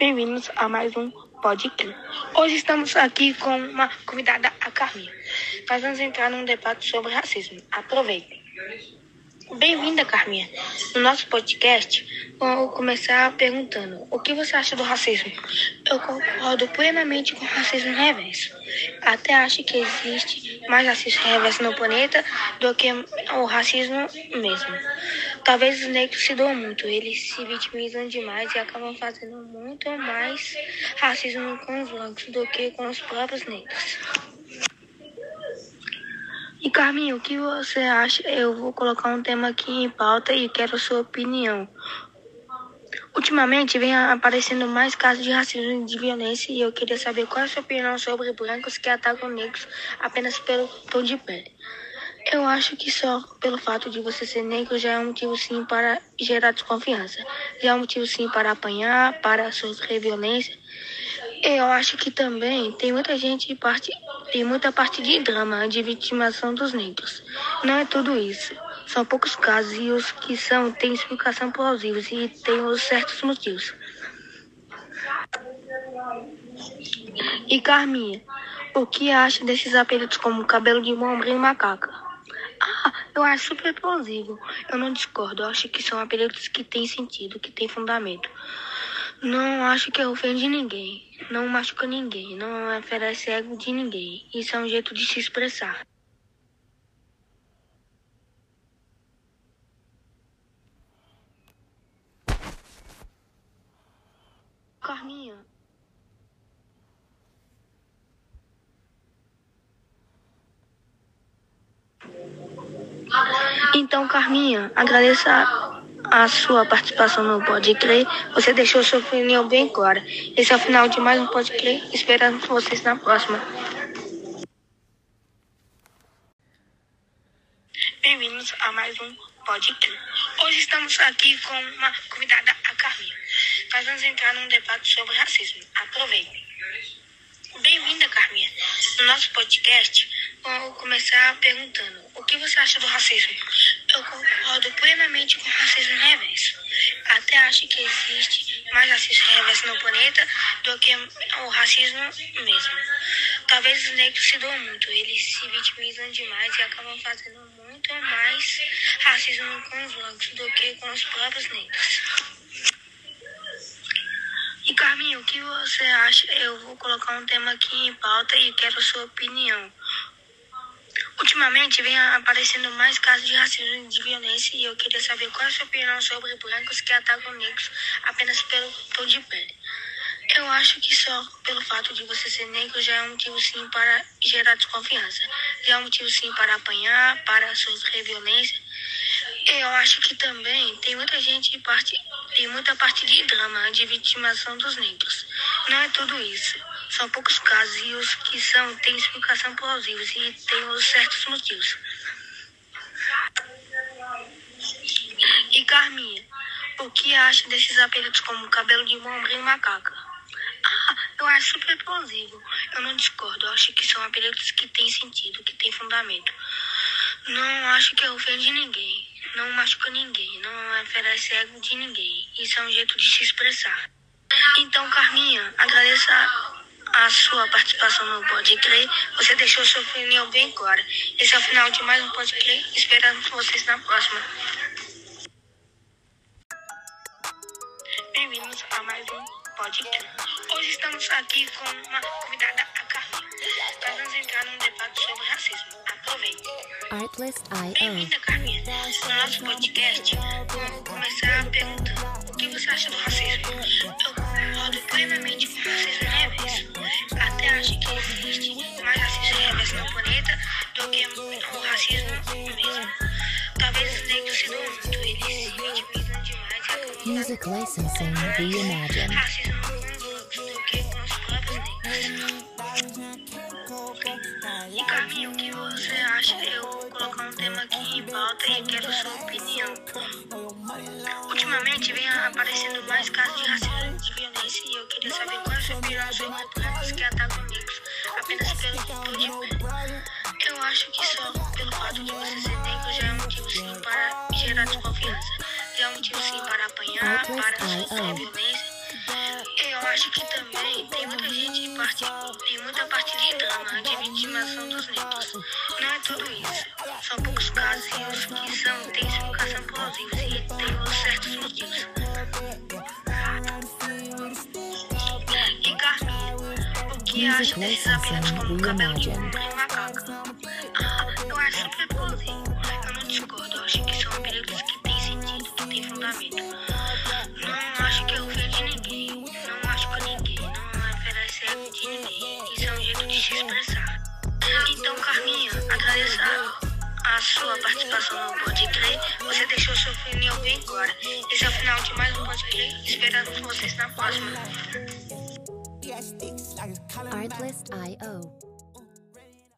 Bem-vindos a mais um podcast. Hoje estamos aqui com uma convidada, a Carminha. Nós vamos entrar num debate sobre racismo. Aproveitem. Bem-vinda, Carminha. No nosso podcast, vou começar perguntando: o que você acha do racismo? Eu concordo plenamente com o racismo reverso. Até acho que existe mais racismo reverso no planeta do que o racismo mesmo. Talvez os negros se doam muito, eles se vitimizam demais e acabam fazendo muito mais racismo com os brancos do que com os próprios negros. E Carminho, o que você acha? Eu vou colocar um tema aqui em pauta e quero sua opinião. Ultimamente vem aparecendo mais casos de racismo e de violência e eu queria saber qual é a sua opinião sobre brancos que atacam negros apenas pelo tom de pele. Eu acho que só pelo fato de você ser negro já é um motivo sim para gerar desconfiança. Já é um motivo sim para apanhar, para sofrer violência. Eu acho que também tem muita gente parte tem muita parte de drama, de vitimação dos negros. Não é tudo isso. São poucos casos e os que são têm explicação plausível e têm os certos motivos. E Carminha, o que acha desses apelidos como cabelo de mombrinho e macaca? Ah, eu acho super plausível. Eu não discordo. Eu acho que são apelidos que têm sentido, que têm fundamento. Não acho que ofende ninguém. Não machuca ninguém. Não oferece ego de ninguém. Isso é um jeito de se expressar. Carminha. Então, Carminha, agradeça a sua participação no Pode Crer. Você deixou sua opinião bem clara. Esse é o final de mais um Pode Crer. Esperamos vocês na próxima. Bem-vindos a mais um Pode Crer. Hoje estamos aqui com uma convidada, a Carminha. Nós vamos entrar num debate sobre racismo. Aproveitem. Bem-vinda, Carminha. No nosso podcast, vou começar perguntando: o que você acha do racismo? Eu concordo plenamente com o racismo reverso. Até acho que existe mais racismo reverso no planeta do que o racismo mesmo. Talvez os negros se doam muito, eles se vitimizam demais e acabam fazendo muito mais racismo com os brancos do que com os próprios negros. E Carminha, o que você acha? Eu vou colocar um tema aqui em pauta e quero sua opinião. Ultimamente vem aparecendo mais casos de racismo e de violência e eu queria saber qual é a sua opinião sobre brancos que atacam negros apenas pelo tom de pele. Eu acho que só pelo fato de você ser negro já é um motivo sim para gerar desconfiança. Já é um motivo sim para apanhar, para sofrer violência. Eu acho que também tem muita gente parte tem muita parte de drama, de vitimação dos negros. Não é tudo isso. São poucos casos e os que são têm explicação plausível e têm os certos motivos. E Carminha, o que acha desses apelidos como cabelo de mombrinho e macaca? Ah, eu acho super plausível. Eu não discordo. Eu acho que são apelidos que têm sentido, que têm fundamento. Não acho que ofende ninguém. Não machuca ninguém. Não oferece ego de ninguém. Isso é um jeito de se expressar. Então, Carminha, agradeça a sua participação no Pode Crer. Você deixou sua opinião bem clara. Esse é o final de mais um Pode Crer. Esperamos vocês na próxima. Bem-vindos a mais um Pode Crer. Hoje estamos aqui com uma convidada, a Carminha. Nós vamos entrar num debate sobre racismo. Artlist.io Bem-vinda, Carminha. No nosso podcast, vou começar perguntando: o que você acha do racismo? Eu concordo plenamente com o racismo reverso. Até acho que existe mais racismo reverso no planeta do que o racismo mesmo. Talvez os negros se doam muito, eles se vitimizam demais e acabam Music licensing reimagined. racismo com os outros do que com os próprios negros. E Carminha, o que você Eu vou colocar um tema aqui em pauta e quero sua opinião. Ultimamente vem aparecendo mais casos de racismo e violência e eu queria saber qual é opinião sobre brancos que atacam negros apenas pelo tom de pele. Eu acho que só pelo fato de você ser negro já é um motivo sim para gerar desconfiança. Já é um motivo sim para apanhar, para sofrer violência. Eu acho que também tem muita gente parte, tem muita parte de drama, de vitimação dos negros. Não é tudo isso. São poucos casos e os que são têm explicação plausível e tem certos motivos. E Carminha, o que acha desses apenas como cabelo de burro e macaca? Ah, eu acho super plausível. Eu não discordo, eu acho que são apelidos que têm sentido, que têm fundamento. Sua participação no Pode. Você deixou sua opinião bem clara. Esse é o final de mais um Pode. Esperamos vocês na próxima. Artlist.io.